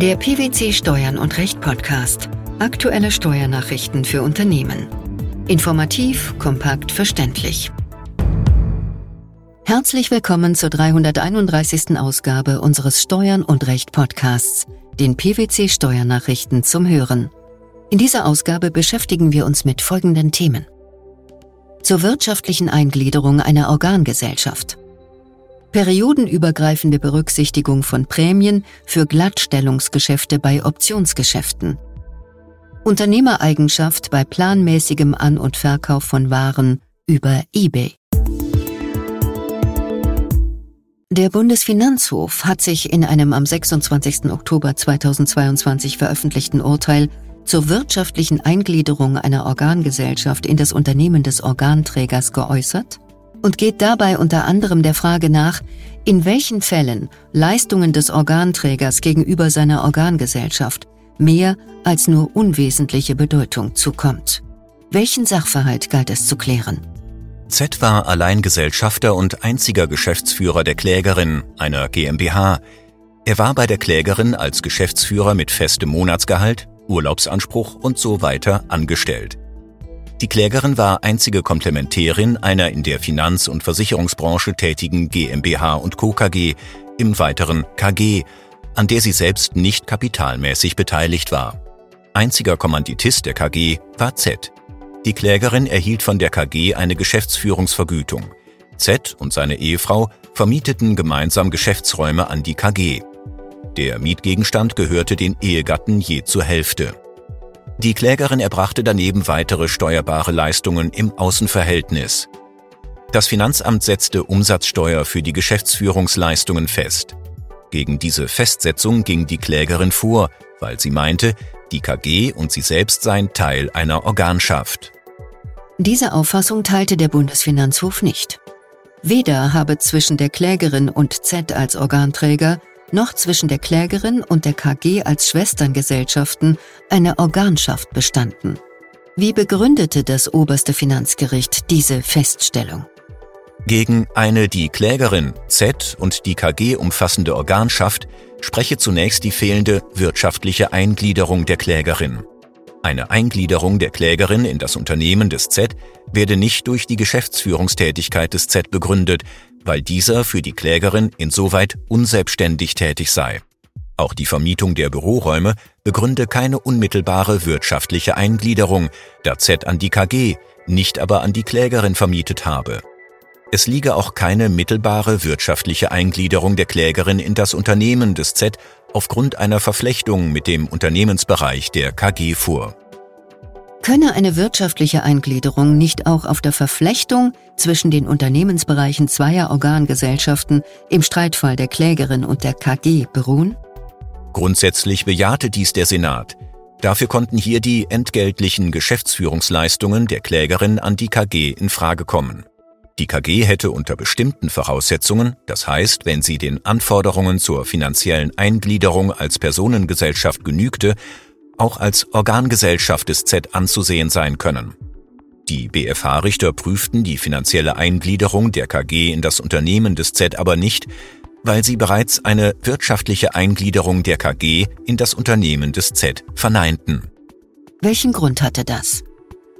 Der PwC Steuern und Recht Podcast. Aktuelle Steuernachrichten für Unternehmen. Informativ, kompakt, verständlich. Herzlich willkommen zur 331. Ausgabe unseres Steuern und Recht Podcasts, den PwC Steuernachrichten zum Hören. In dieser Ausgabe beschäftigen wir uns mit folgenden Themen. Zur wirtschaftlichen Eingliederung einer Organgesellschaft periodenübergreifende Berücksichtigung von Prämien für Glattstellungsgeschäfte bei Optionsgeschäften, Unternehmereigenschaft bei planmäßigem An- und Verkauf von Waren über eBay. Der Bundesfinanzhof hat sich in einem am 26. Oktober 2022 veröffentlichten Urteil zur wirtschaftlichen Eingliederung einer Organgesellschaft in das Unternehmen des Organträgers geäußert und geht dabei unter anderem der Frage nach, in welchen Fällen Leistungen des Organträgers gegenüber seiner Organgesellschaft mehr als nur unwesentliche Bedeutung zukommt. Welchen Sachverhalt galt es zu klären? Z war Alleingesellschafter und einziger Geschäftsführer der Klägerin, einer GmbH. Er war bei der Klägerin als Geschäftsführer mit festem Monatsgehalt, Urlaubsanspruch und so weiter angestellt. Die Klägerin war einzige Komplementärin einer in der Finanz- und Versicherungsbranche tätigen GmbH und Co. KG, im weiteren KG, an der sie selbst nicht kapitalmäßig beteiligt war. Einziger Kommanditist der KG war Z. Die Klägerin erhielt von der KG eine Geschäftsführungsvergütung. Z und seine Ehefrau vermieteten gemeinsam Geschäftsräume an die KG. Der Mietgegenstand gehörte den Ehegatten je zur Hälfte. Die Klägerin erbrachte daneben weitere steuerbare Leistungen im Außenverhältnis. Das Finanzamt setzte Umsatzsteuer für die Geschäftsführungsleistungen fest. Gegen diese Festsetzung ging die Klägerin vor, weil sie meinte, die KG und sie selbst seien Teil einer Organschaft. Diese Auffassung teilte der Bundesfinanzhof nicht. Weder habe zwischen der Klägerin und Z als Organträger noch zwischen der Klägerin und der KG als Schwesterngesellschaften eine Organschaft bestanden. Wie begründete das oberste Finanzgericht diese Feststellung? Gegen eine die Klägerin Z und die KG umfassende Organschaft spreche zunächst die fehlende wirtschaftliche Eingliederung der Klägerin. Eine Eingliederung der Klägerin in das Unternehmen des Z werde nicht durch die Geschäftsführungstätigkeit des Z begründet, weil dieser für die Klägerin insoweit unselbstständig tätig sei. Auch die Vermietung der Büroräume begründe keine unmittelbare wirtschaftliche Eingliederung, da Z an die KG, nicht aber an die Klägerin vermietet habe. Es liege auch keine mittelbare wirtschaftliche Eingliederung der Klägerin in das Unternehmen des Z aufgrund einer Verflechtung mit dem Unternehmensbereich der KG vor. Könne eine wirtschaftliche Eingliederung nicht auch auf der Verflechtung zwischen den Unternehmensbereichen zweier Organgesellschaften im Streitfall der Klägerin und der KG beruhen? Grundsätzlich bejahte dies der Senat. Dafür konnten hier die entgeltlichen Geschäftsführungsleistungen der Klägerin an die KG in Frage kommen. Die KG hätte unter bestimmten Voraussetzungen, das heißt, wenn sie den Anforderungen zur finanziellen Eingliederung als Personengesellschaft genügte, auch als Organgesellschaft des Z anzusehen sein können. Die BFH-Richter prüften die finanzielle Eingliederung der KG in das Unternehmen des Z aber nicht, weil sie bereits eine wirtschaftliche Eingliederung der KG in das Unternehmen des Z verneinten. Welchen Grund hatte das?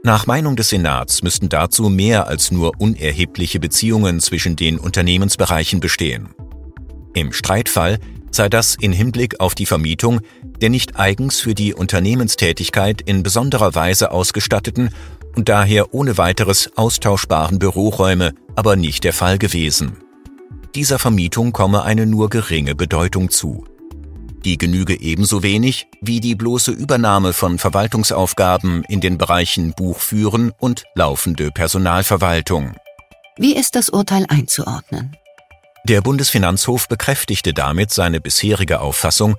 Nach Meinung des Senats müssten dazu mehr als nur unerhebliche Beziehungen zwischen den Unternehmensbereichen bestehen. Im Streitfall sei das in Hinblick auf die Vermietung der nicht eigens für die Unternehmenstätigkeit in besonderer Weise ausgestatteten und daher ohne weiteres austauschbaren Büroräume aber nicht der Fall gewesen. Dieser Vermietung komme eine nur geringe Bedeutung zu. Die genüge ebenso wenig wie die bloße Übernahme von Verwaltungsaufgaben in den Bereichen Buchführen und laufende Personalverwaltung. Wie ist das Urteil einzuordnen? Der Bundesfinanzhof bekräftigte damit seine bisherige Auffassung,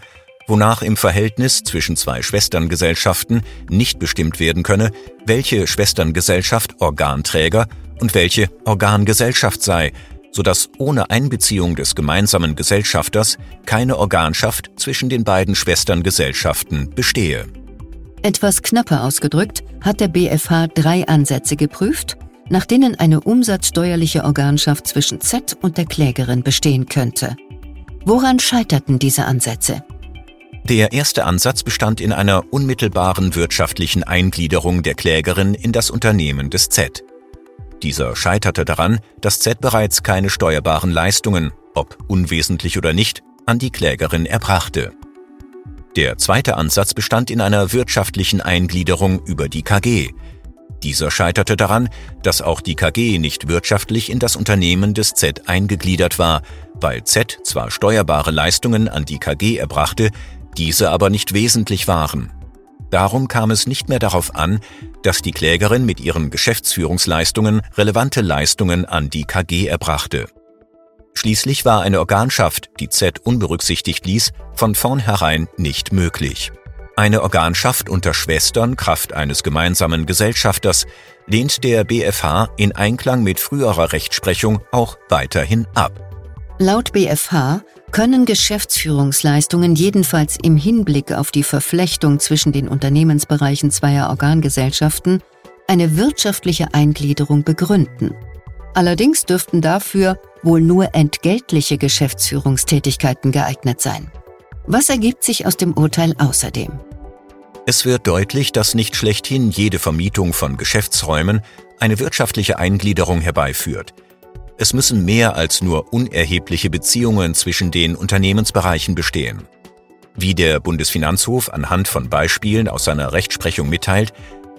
wonach im Verhältnis zwischen zwei Schwesterngesellschaften nicht bestimmt werden könne, welche Schwesterngesellschaft Organträger und welche Organgesellschaft sei, so dass ohne Einbeziehung des gemeinsamen Gesellschafters keine Organschaft zwischen den beiden Schwesterngesellschaften bestehe. Etwas knapper ausgedrückt hat der BfH drei Ansätze geprüft nach denen eine umsatzsteuerliche Organschaft zwischen Z und der Klägerin bestehen könnte. Woran scheiterten diese Ansätze? Der erste Ansatz bestand in einer unmittelbaren wirtschaftlichen Eingliederung der Klägerin in das Unternehmen des Z. Dieser scheiterte daran, dass Z bereits keine steuerbaren Leistungen, ob unwesentlich oder nicht, an die Klägerin erbrachte. Der zweite Ansatz bestand in einer wirtschaftlichen Eingliederung über die KG. Dieser scheiterte daran, dass auch die KG nicht wirtschaftlich in das Unternehmen des Z eingegliedert war, weil Z zwar steuerbare Leistungen an die KG erbrachte, diese aber nicht wesentlich waren. Darum kam es nicht mehr darauf an, dass die Klägerin mit ihren Geschäftsführungsleistungen relevante Leistungen an die KG erbrachte. Schließlich war eine Organschaft, die Z unberücksichtigt ließ, von vornherein nicht möglich. Eine Organschaft unter Schwestern Kraft eines gemeinsamen Gesellschafters lehnt der BFH in Einklang mit früherer Rechtsprechung auch weiterhin ab. Laut BFH können Geschäftsführungsleistungen jedenfalls im Hinblick auf die Verflechtung zwischen den Unternehmensbereichen zweier Organgesellschaften eine wirtschaftliche Eingliederung begründen. Allerdings dürften dafür wohl nur entgeltliche Geschäftsführungstätigkeiten geeignet sein. Was ergibt sich aus dem Urteil außerdem? Es wird deutlich, dass nicht schlechthin jede Vermietung von Geschäftsräumen eine wirtschaftliche Eingliederung herbeiführt – es müssen mehr als nur unerhebliche Beziehungen zwischen den Unternehmensbereichen bestehen. Wie der Bundesfinanzhof anhand von Beispielen aus seiner Rechtsprechung mitteilt,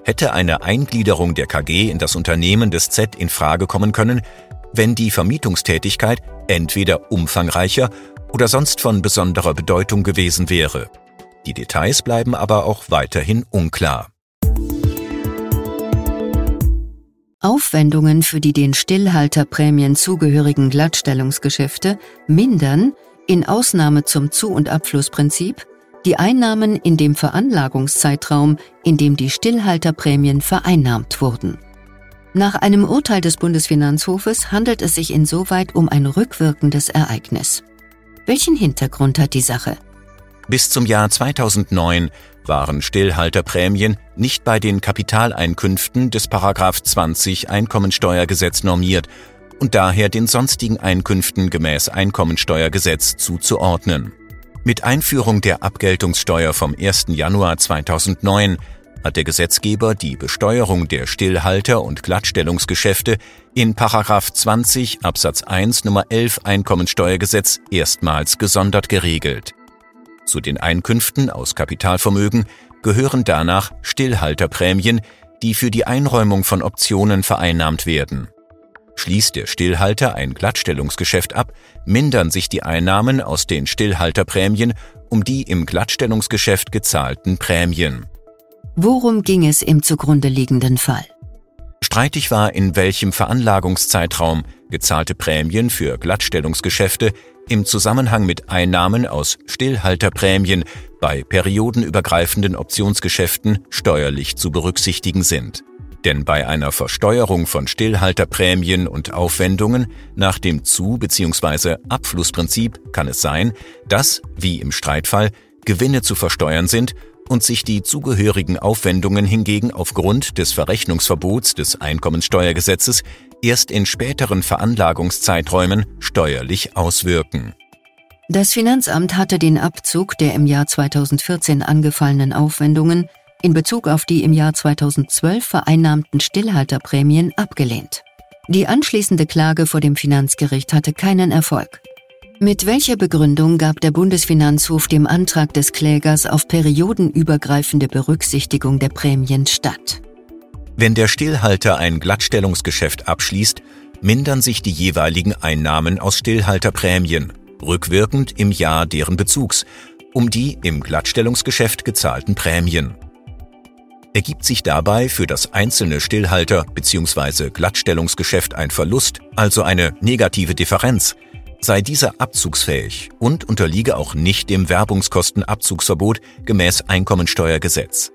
hätte eine Eingliederung der KG in das Unternehmen des Z in Frage kommen können, wenn die Vermietungstätigkeit entweder umfangreicher oder sonst von besonderer Bedeutung gewesen wäre. Die Details bleiben aber auch weiterhin unklar. Aufwendungen für die den Stillhalterprämien zugehörigen Glattstellungsgeschäfte mindern, in Ausnahme zum Zu- und Abflussprinzip, die Einnahmen in dem Veranlagungszeitraum, in dem die Stillhalterprämien vereinnahmt wurden. Nach einem Urteil des Bundesfinanzhofes handelt es sich insoweit um ein rückwirkendes Ereignis. Welchen Hintergrund hat die Sache? Bis zum Jahr 2009 waren Stillhalterprämien nicht bei den Kapitaleinkünften des 20 Einkommensteuergesetz normiert und daher den sonstigen Einkünften gemäß Einkommensteuergesetz zuzuordnen. Mit Einführung der Abgeltungssteuer vom 1. Januar 2009 hat der Gesetzgeber die Besteuerung der Stillhalter- und Glattstellungsgeschäfte in 20 Absatz 1 Nummer 11 Einkommensteuergesetz erstmals gesondert geregelt. Zu den Einkünften aus Kapitalvermögen gehören danach Stillhalterprämien, die für die Einräumung von Optionen vereinnahmt werden. Schließt der Stillhalter ein Glattstellungsgeschäft ab, mindern sich die Einnahmen aus den Stillhalterprämien um die im Glattstellungsgeschäft gezahlten Prämien. Worum ging es im zugrunde liegenden Fall? Streitig war, in welchem Veranlagungszeitraum gezahlte Prämien für Glattstellungsgeschäfte im Zusammenhang mit Einnahmen aus Stillhalterprämien bei periodenübergreifenden Optionsgeschäften steuerlich zu berücksichtigen sind. Denn bei einer Versteuerung von Stillhalterprämien und Aufwendungen nach dem Zu- bzw. Abflussprinzip kann es sein, dass, wie im Streitfall, Gewinne zu versteuern sind und sich die zugehörigen Aufwendungen hingegen aufgrund des Verrechnungsverbots des Einkommensteuergesetzes erst in späteren Veranlagungszeiträumen steuerlich auswirken. Das Finanzamt hatte den Abzug der im Jahr 2014 angefallenen Aufwendungen in Bezug auf die im Jahr 2012 vereinnahmten Stillhalterprämien abgelehnt. Die anschließende Klage vor dem Finanzgericht hatte keinen Erfolg. Mit welcher Begründung gab der Bundesfinanzhof dem Antrag des Klägers auf periodenübergreifende Berücksichtigung der Prämien statt? Wenn der Stillhalter ein Glattstellungsgeschäft abschließt, mindern sich die jeweiligen Einnahmen aus Stillhalterprämien, rückwirkend im Jahr deren Bezugs, um die im Glattstellungsgeschäft gezahlten Prämien. Ergibt sich dabei für das einzelne Stillhalter bzw. Glattstellungsgeschäft ein Verlust, also eine negative Differenz, sei dieser abzugsfähig und unterliege auch nicht dem Werbungskostenabzugsverbot gemäß Einkommensteuergesetz.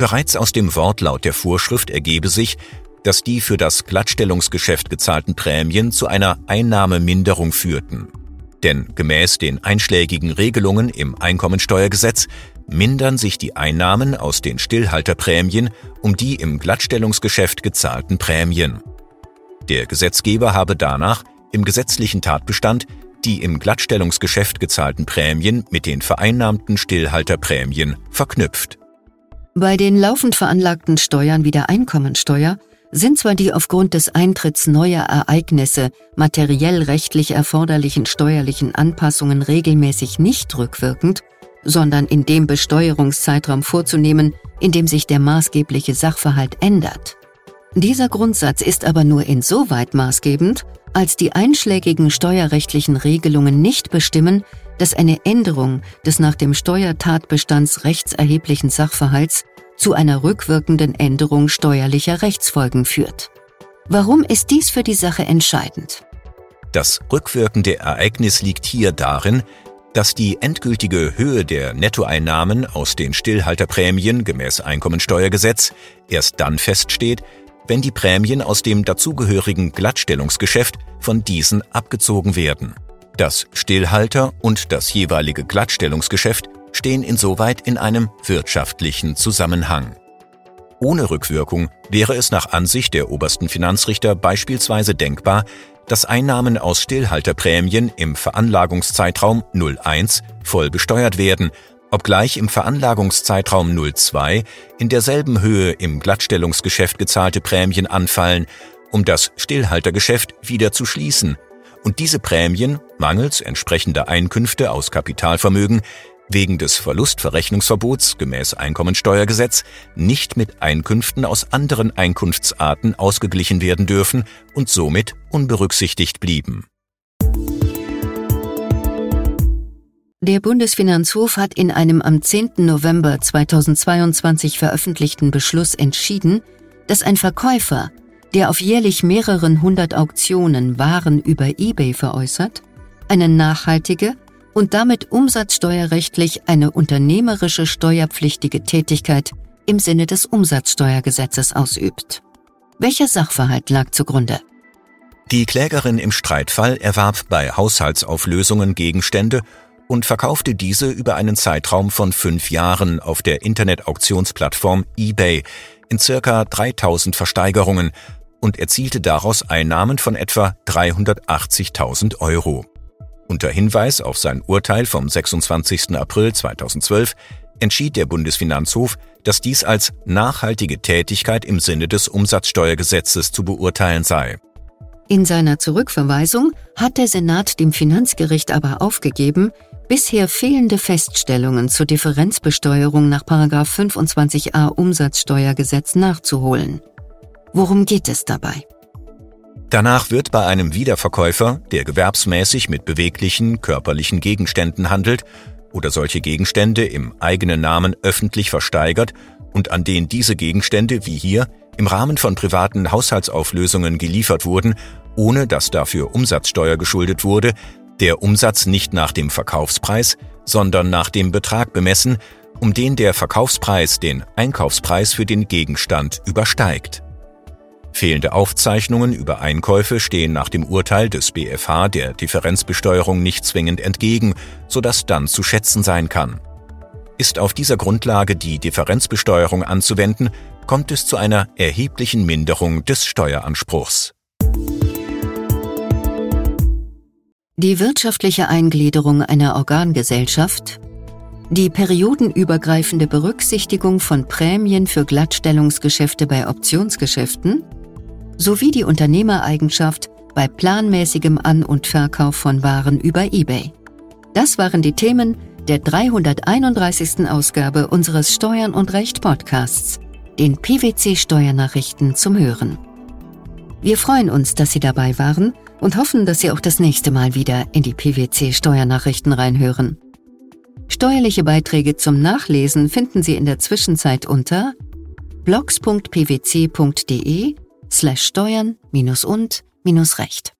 Bereits aus dem Wortlaut der Vorschrift ergebe sich, dass die für das Glattstellungsgeschäft gezahlten Prämien zu einer Einnahmeminderung führten. Denn gemäß den einschlägigen Regelungen im Einkommensteuergesetz mindern sich die Einnahmen aus den Stillhalterprämien um die im Glattstellungsgeschäft gezahlten Prämien. Der Gesetzgeber habe danach im gesetzlichen Tatbestand die im Glattstellungsgeschäft gezahlten Prämien mit den vereinnahmten Stillhalterprämien verknüpft. Bei den laufend veranlagten Steuern wie der Einkommensteuer sind zwar die aufgrund des Eintritts neuer Ereignisse materiell rechtlich erforderlichen steuerlichen Anpassungen regelmäßig nicht rückwirkend, sondern in dem Besteuerungszeitraum vorzunehmen, in dem sich der maßgebliche Sachverhalt ändert. Dieser Grundsatz ist aber nur insoweit maßgebend, als die einschlägigen steuerrechtlichen Regelungen nicht bestimmen, dass eine Änderung des nach dem Steuertatbestands rechtserheblichen Sachverhalts zu einer rückwirkenden Änderung steuerlicher Rechtsfolgen führt. Warum ist dies für die Sache entscheidend? Das rückwirkende Ereignis liegt hier darin, dass die endgültige Höhe der Nettoeinnahmen aus den Stillhalterprämien gemäß Einkommensteuergesetz erst dann feststeht, wenn die Prämien aus dem dazugehörigen Glattstellungsgeschäft von diesen abgezogen werden. Das Stillhalter und das jeweilige Glattstellungsgeschäft stehen insoweit in einem wirtschaftlichen Zusammenhang. Ohne Rückwirkung wäre es nach Ansicht der obersten Finanzrichter beispielsweise denkbar, dass Einnahmen aus Stillhalterprämien im Veranlagungszeitraum 01 voll besteuert werden, obgleich im Veranlagungszeitraum 02 in derselben Höhe im Glattstellungsgeschäft gezahlte Prämien anfallen, um das Stillhaltergeschäft wieder zu schließen und diese Prämien, mangels entsprechender Einkünfte aus Kapitalvermögen, wegen des Verlustverrechnungsverbots gemäß Einkommensteuergesetz nicht mit Einkünften aus anderen Einkunftsarten ausgeglichen werden dürfen und somit unberücksichtigt blieben. Der Bundesfinanzhof hat in einem am 10. November 2022 veröffentlichten Beschluss entschieden, dass ein Verkäufer, der auf jährlich mehreren hundert Auktionen Waren über eBay veräußert, eine nachhaltige und damit umsatzsteuerrechtlich eine unternehmerische steuerpflichtige Tätigkeit im Sinne des Umsatzsteuergesetzes ausübt. Welcher Sachverhalt lag zugrunde? Die Klägerin im Streitfall erwarb bei Haushaltsauflösungen Gegenstände und verkaufte diese über einen Zeitraum von fünf Jahren auf der Internetauktionsplattform eBay in circa 3000 Versteigerungen und erzielte daraus Einnahmen von etwa 380.000 Euro. Unter Hinweis auf sein Urteil vom 26. April 2012 entschied der Bundesfinanzhof, dass dies als nachhaltige Tätigkeit im Sinne des Umsatzsteuergesetzes zu beurteilen sei. In seiner Zurückverweisung hat der Senat dem Finanzgericht aber aufgegeben, bisher fehlende Feststellungen zur Differenzbesteuerung nach 25a Umsatzsteuergesetz nachzuholen. Worum geht es dabei? Danach wird bei einem Wiederverkäufer, der gewerbsmäßig mit beweglichen körperlichen Gegenständen handelt oder solche Gegenstände im eigenen Namen öffentlich versteigert und an den diese Gegenstände, wie hier, im Rahmen von privaten Haushaltsauflösungen geliefert wurden, ohne dass dafür Umsatzsteuer geschuldet wurde, der Umsatz nicht nach dem Verkaufspreis, sondern nach dem Betrag bemessen, um den der Verkaufspreis den Einkaufspreis für den Gegenstand übersteigt. Fehlende Aufzeichnungen über Einkäufe stehen nach dem Urteil des BfH der Differenzbesteuerung nicht zwingend entgegen, sodass dann zu schätzen sein kann. Ist auf dieser Grundlage die Differenzbesteuerung anzuwenden, kommt es zu einer erheblichen Minderung des Steueranspruchs. Die wirtschaftliche Eingliederung einer Organgesellschaft, die periodenübergreifende Berücksichtigung von Prämien für Glattstellungsgeschäfte bei Optionsgeschäften sowie die Unternehmereigenschaft bei planmäßigem An- und Verkauf von Waren über eBay. Das waren die Themen der 331. Ausgabe unseres Steuern und Recht Podcasts, den PwC Steuernachrichten zum Hören. Wir freuen uns, dass Sie dabei waren und hoffen, dass Sie auch das nächste Mal wieder in die PwC Steuernachrichten reinhören. Steuerliche Beiträge zum Nachlesen finden Sie in der Zwischenzeit unter blogs.pwc.de slash steuern minus und minus recht.